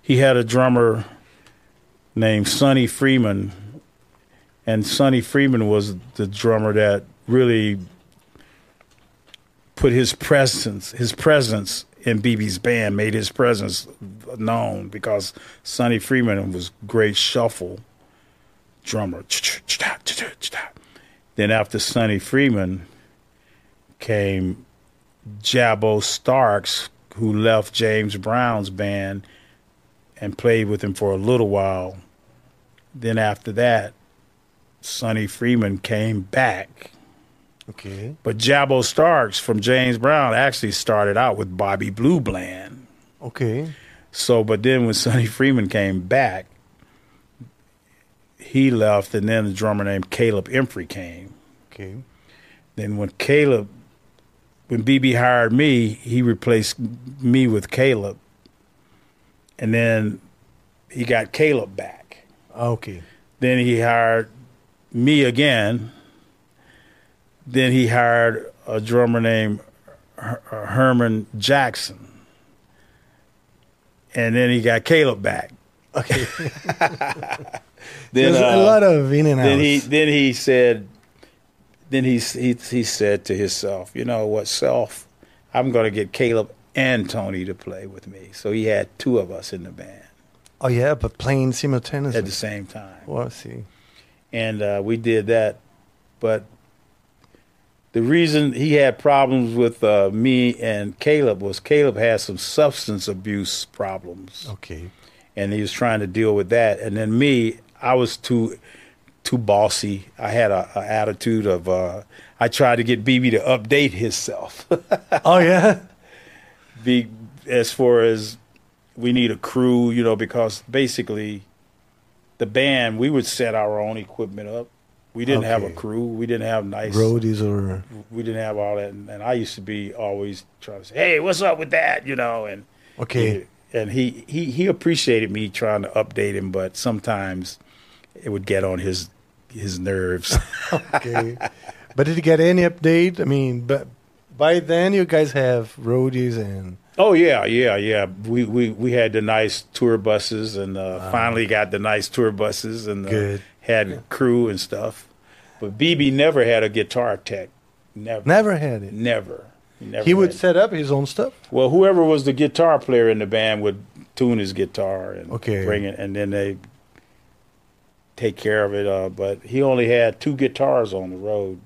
He had a drummer named Sonny Freeman, and Sonny Freeman was the drummer that really put his presence his presence in BB's band, made his presence known because Sonny Freeman was great shuffle drummer. Then after Sonny Freeman came Jabbo Starks, who left James Brown's band and played with him for a little while. Then after that, Sonny Freeman came back. Okay. But Jabbo Starks from James Brown actually started out with Bobby Blue Bland. Okay. So, but then when Sonny Freeman came back, he left, and then the drummer named Caleb Emphrey came. Okay. Then when Caleb, when BB hired me, he replaced me with Caleb, and then he got Caleb back. Okay. Then he hired me again. Then he hired a drummer named Her- Herman Jackson. And then he got Caleb back. Okay. Then There's a uh, lot of in and out. then he then he said then he he he said to himself, you know what, self, I'm going to get Caleb and Tony to play with me. So he had two of us in the band oh yeah, but playing simultaneously. at the same time. Well, I see. and uh, we did that. But the reason he had problems with uh, me and Caleb was Caleb had some substance abuse problems, Okay. and he was trying to deal with that. And then me, I was too too bossy. I had a, a attitude of uh, I tried to get BB to update himself. Oh yeah. Be as far as we need a crew, you know, because basically the band we would set our own equipment up. We didn't have a crew. We didn't have nice Roadies or we didn't have all that, and, and I used to be always trying to say, "Hey, what's up with that?" You know, and okay. and he he he appreciated me trying to update him, but sometimes it would get on his his nerves. Okay. but did you get any update? I mean, but by then you guys have roadies and oh yeah, yeah, yeah. We we we had the nice tour buses, and uh, finally got the nice tour buses, and uh, had crew and stuff. But BB never had a guitar tech. Never, never had it. never. He, never He would set up his own stuff. Well, whoever was the guitar player in the band would tune his guitar and Okay. bring it, and then they take care of it. Uh, but he only had two guitars on the road.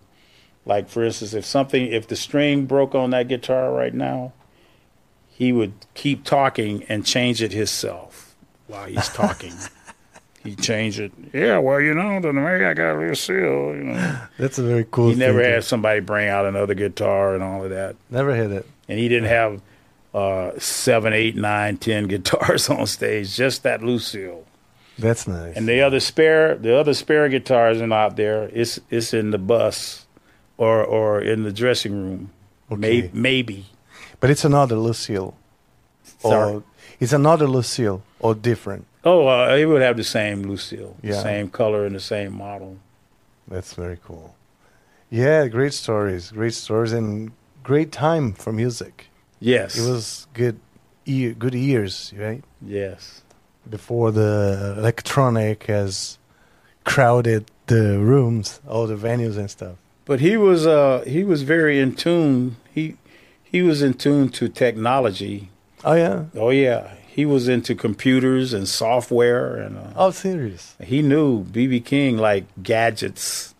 Like for instance, if something, if the string broke on that guitar right now, he would keep talking and change it himself while he's talking. he changed it. Yeah, well, you know, the way I got a seal, you know. That's a very cool. He never had somebody bring out another guitar and all of that Never had it. and he didn't have uh, seven, eight, nine, ten guitars on stage. Just that Lucille, That's nice. and the other spare, the other spare guitars are not there. It's it's in the bus, or or in the dressing room, Okay. May, maybe. but it's another Lucille. Sorry. Or it's another Lucille or different. Oh, uh, he would have the same Lucille, the same color and the same model. That's very cool. Yeah, great stories, great stories, and great time for music. Yes, It was good, good years, right? Yes, Before the electronic has crowded the rooms, all the venues and stuff. but he was uh he was very in tune. He he was in tune to technology. Oh yeah. Oh yeah, he was into computers and software and. Uh, Oh, serious. He knew BB King like gadgets,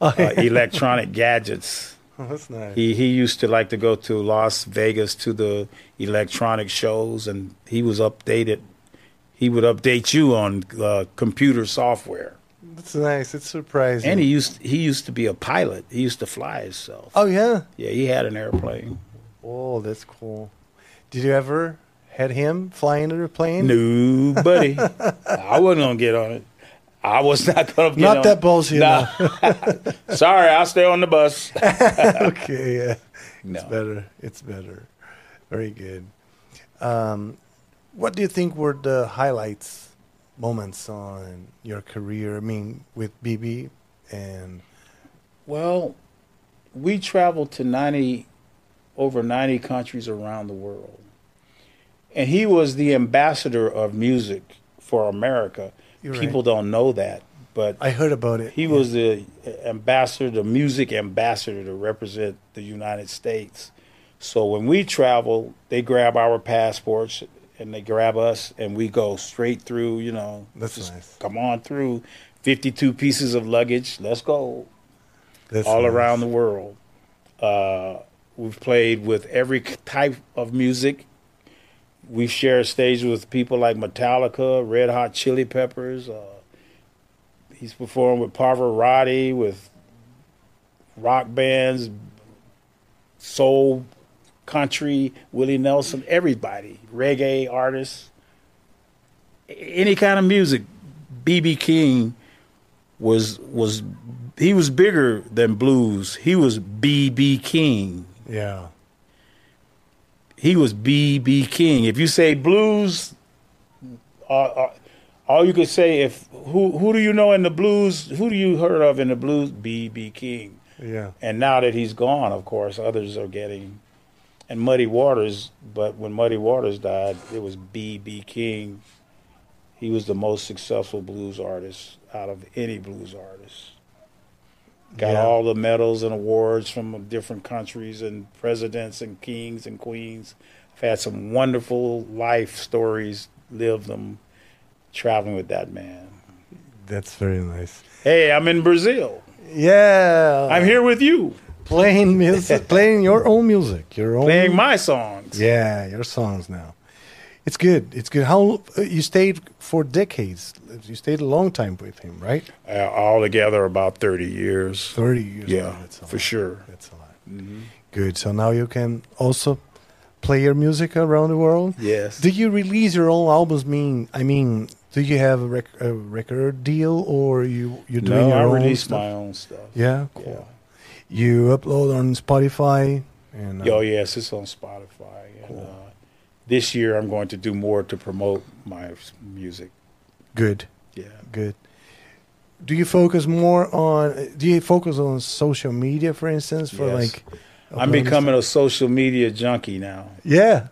Oh, uh, electronic gadgets. that's nice. He he used to like to go to Las Vegas to the electronic shows, and he was updated. He would update you on uh, computer software. That's nice. It's surprising. And he used he used to be a pilot. He used to fly himself. oh yeah. Yeah, he had an airplane. Oh, that's cool. Did you ever had him flying the plane? No, buddy, I wasn't gonna get on it. I was not gonna get Not on that it. ballsy Nah. Sorry, I'll stay on the bus. okay, yeah. No. It's better. It's better. Very good. Um, what do you think were the highlights, moments on your career? I mean, with BB and Well, we traveled to 90, over 90 countries around the world. And he was the ambassador of music for America. You're People right. don't know that, but I heard about it. he was the ambassador, the music ambassador to represent the United States. So when we travel, they grab our passports and they grab us, and we go straight through. You know, That's just nice. Come on through, fifty-two pieces of luggage. Let's go That's all nice. around the world. Uh, we've played with every type of music we've shared stage with people like Metallica, Red Hot Chili Peppers. Uh, he's performed with Pavarotti, with rock bands, soul, country, Willie Nelson, everybody, reggae artists, any kind of music. BB King was was he was bigger than blues. He was BB King. Yeah. He was BB King. If you say blues, uh, uh, all you could say if who who do you know in the blues? Who do you heard of in the blues? BB King. Yeah. And now that he's gone, of course, others are getting. And Muddy Waters, but when Muddy Waters died, it was B.B. King. He was the most successful blues artist out of any blues artist. Got Yeah. all the medals and awards from different countries and presidents and kings and queens. I've had some wonderful life stories, lived them, traveling with that man. That's very nice. Hey, I'm in Brazil. Yeah. I'm here with you, playing music, playing your own music, your own playing my songs. Yeah, your songs now. It's good. It's good. How uh, you stayed for decades? You stayed a long time with him, right? Uh, all together about 30 years. Thirty years. Yeah, Wow, that's a for lot. sure. That's a lot. Good. So now you can also play your music around the world. Yes. Do you release your own albums? Mean, I mean, do you have a, rec- a record deal, or you you're doing no, your I own release stuff? my own stuff. Yeah, cool. You upload on Spotify and uh, Oh, yes, it's on Spotify. And, uh, this year, I'm going to do more to promote my music. good, Yeah. good. Do you focus more on? Do you focus on social media, for instance, for Yes. like? I'm becoming a social media junkie now. Yeah,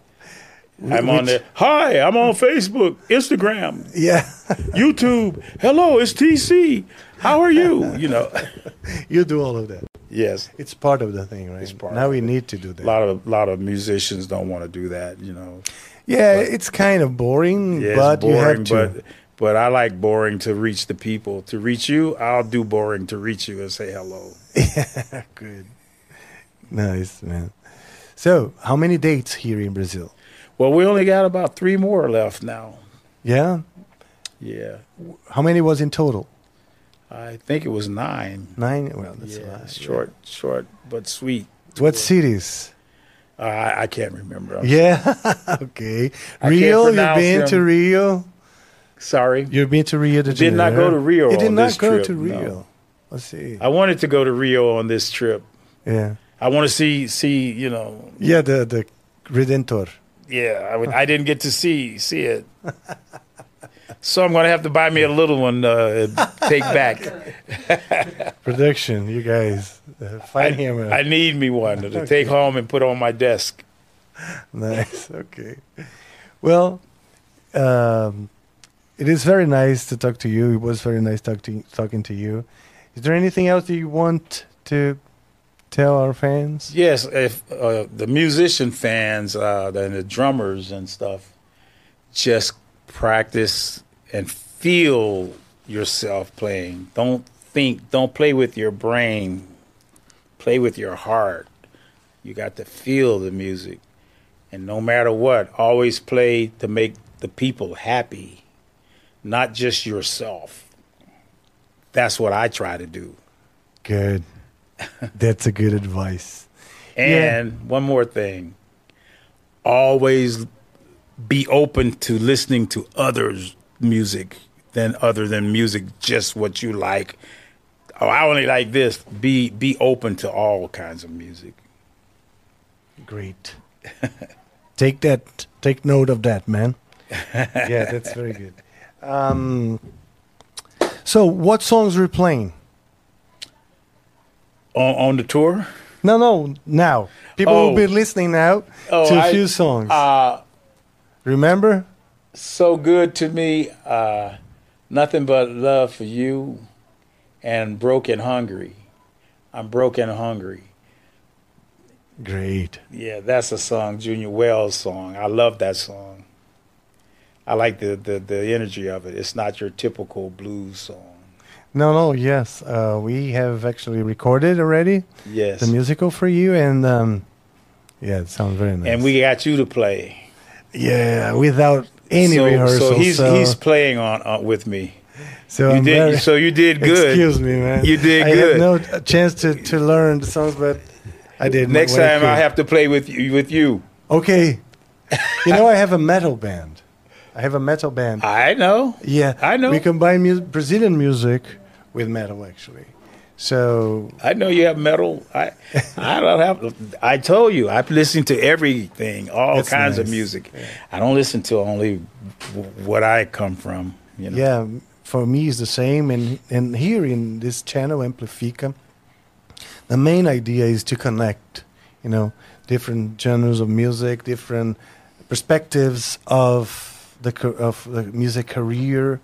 I'm on Which- there. Hi, I'm on Facebook, Instagram, Yeah, YouTube. Hello, it's TC. How are you? You know. you do all of that. Yes. It's part of the thing, right? It's part now we need to do that. A lot of lot of musicians don't want to do that, you know. yeah, it's kind of boring, Yeah, but it's you have boring, to. but but I like boring to reach the people. To reach you, I'll do boring to reach you and say hello. Yeah, Good, nice man. So, how many dates here in Brazil? Well, we only got about three more left now. Yeah, Yeah, how many was in total? I think it was nine. Nine. Well, that's a yeah, lot. short, short but sweet. What cities? Uh, I, I can't remember. I'm Yeah. okay. I Rio. You've been them. to Rio. sorry. You've been to Rio de Did not go to Rio You did not go trip, to no. Rio. Let's see. I wanted to go to Rio on this trip. yeah. I want to see see you know. Yeah. The the Redentor. Yeah, I, would, I didn't get to see see it. So I'm gonna have to buy me a little one uh, take back. prediction, You guys. Uh, find I, him. I need me one to take home and put on my desk. Nice. Okay. Well, um, it is very nice to talk to you. It was very nice talk to, talking to you. Is there anything else that you want to tell our fans? Yes, if uh, the musician fans uh, and the drummers and stuff, just practice and feel yourself playing. Don't think. Don't play with your brain. Play with your heart. You got to feel the music, and no matter what, always play to make the people happy, not just yourself. That's what I try to do. Good. That's a good advice. And one more thing always be open to listening to others' music than other than music, just what you like. Oh, I only like this. Be be open to all kinds of music. Great. take that. Take note of that, man. yeah, that's very good. Um, so, what songs are you playing? On on the tour? No, no, now. People Oh. will be listening now Oh, to a I- few songs. Uh Remember? so good to me. Uh nothing but love for you and broken hungry. I'm broken hungry. Great. Yeah, that's a song, Junior Wells song. I love that song. I like the, the, the energy of it. It's not your typical blues song. No, no, yes. Uh, we have actually recorded already Yes. the musical for you, and um, yeah, it sounds very nice. And we got you to play. Yeah, without any so, rehearsal. so he's so, he's playing on uh, with me. so You I'm did very- so you did good. Excuse me, man. You did I good. had no chance to, to learn the songs, but I did. Next time I could. have to play with you with you. Okay. you know, I have a metal band. I have a metal band. I know. yeah, I know. We combine mu- Brazilian music with metal, actually. So I know you have metal. I I don't have. I told you I listen to everything, all That's kinds of nice. music. I don't listen to only w- what I come from. You know. yeah, for me it's the same. And and here in this channel Amplifica, the main idea is to connect. You know, different genres of music, different perspectives of the of the music career,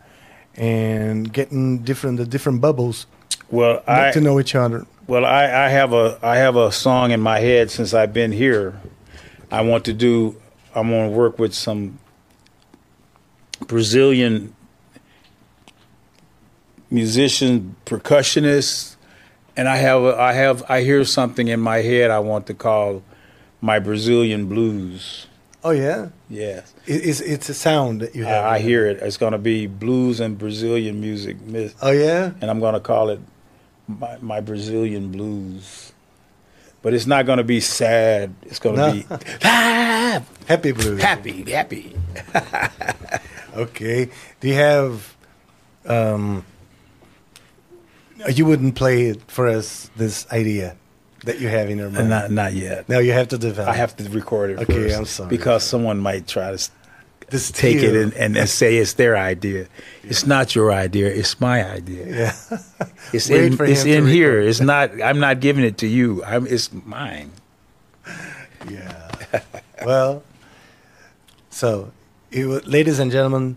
and getting different the different bubbles Well, get I to know each other. well I, I have a I have a song in my head since I've been here. I want to do. I'm going to work with some Brazilian musicians, percussionists, and I have a, I have I hear something in my head I want to call my Brazilian blues. Oh yeah, Yes, it, it's it's a sound that you have. I, I hear it. It's going to be blues and Brazilian music, Oh yeah, and I'm going to call it my, my Brazilian blues. But it's not going to be sad. It's going to No. be ah, happy blues. happy, happy. Okay. Do you have? Um, you wouldn't play it for us. This idea that you have in your mind. Not not yet. No, you have to develop. I have to record it Okay, I'm sorry. because someone might try to this take it and, and, and say it's their idea. It's not your idea. It's my idea. Yeah. It's Wait in, for it's in here. It's not. I'm not giving it to you. I'm, it's mine. yeah. well, so, it wa- ladies and gentlemen,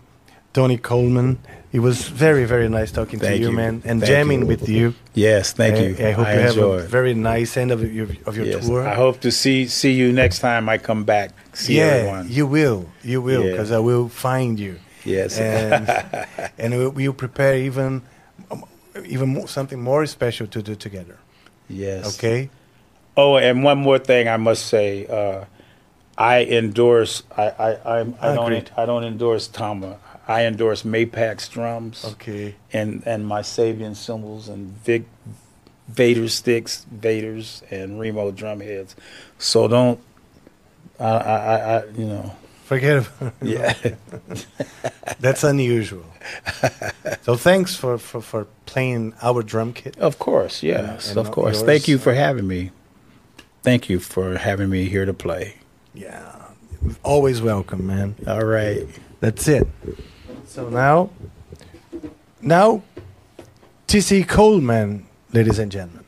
Tony Coleman. It was very, very nice talking Thank to you, you. man, and Thank jamming you. with you. Yes, thank I, you. I hope you have a very nice end of your of your Yes, tour. I hope to see see you next time I come back. See yeah, everyone. you will, you will, Yeah. because I will find you. yes. and and we we'll prepare even even more, something more special to do together. yes. Okay. Oh, and one more thing I must say. Uh, I endorse. I I I, I don't. I don't endorse Tama. I endorse Mapex drums. Okay. and and my Sabian cymbals and Vic Vater sticks, Vaters and Remo drum heads. So don't, I, I, I, I you know, Forget about yeah, That's unusual. so thanks for, for, for playing our drum kit. of course, yes, And of course. yours. Thank you for having me. Thank you for having me here to play. Yeah. Always welcome, man. All right. That's it. So now, now, TC Coleman, ladies and gentlemen.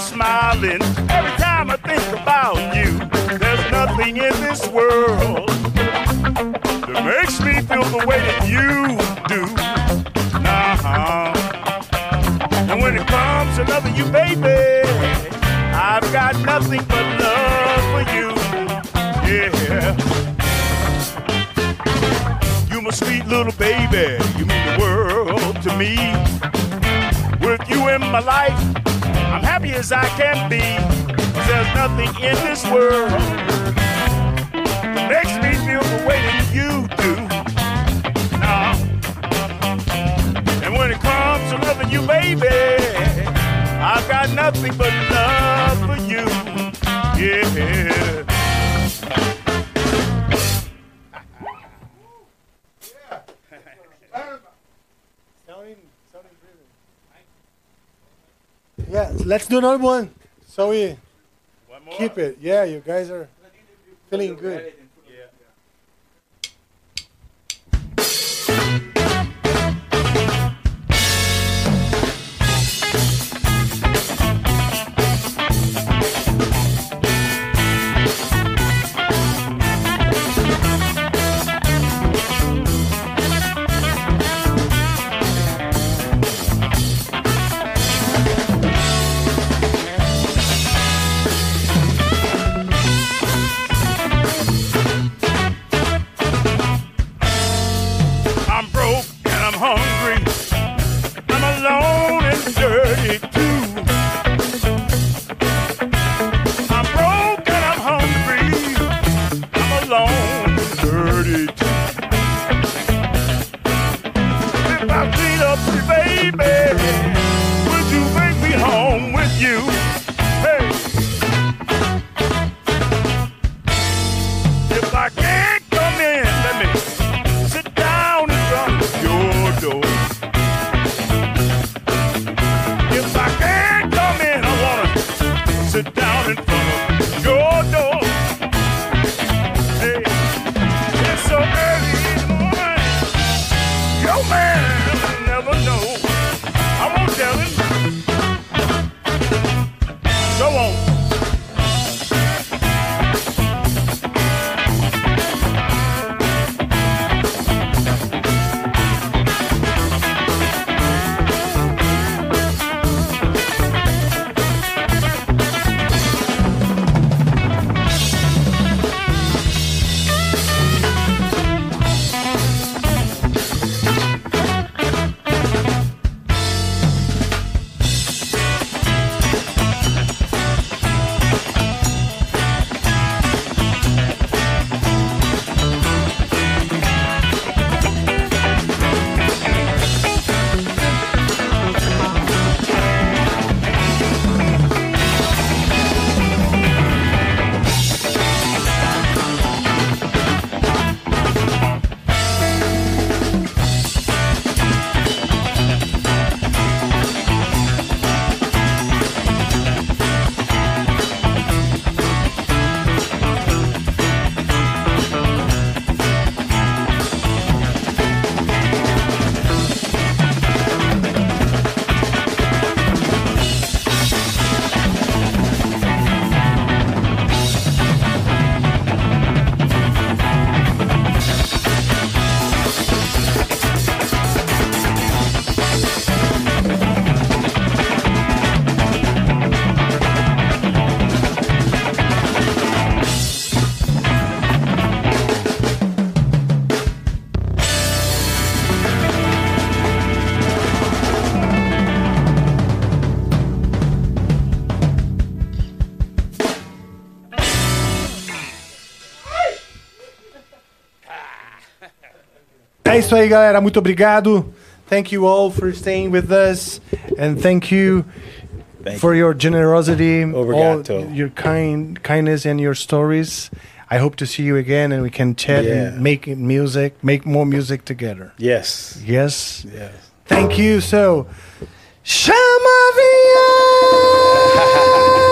Smiling every time I think about you. There's nothing in this world that makes me feel the way that you do. Nah. And when it comes to loving you, baby, I've got nothing but love for you. Yeah. You my sweet little baby, you mean the world to me. With you in my life, as I can be. Cause there's nothing in this world that makes me feel the way that you do. Nah. And when it comes to loving you, baby, I've got nothing but love let's do another one. So we One more? keep it. Yeah, you guys are feeling good. Isso aí, galera. Muito obrigado. Thank you all for staying with us. And thank you Thank for your generosity, all your kind kindness and your stories. I hope to see you again and we can chat Yeah. and make music, make more music together. Yes. Yes. Yes. Thank you. So, Chama Vinha!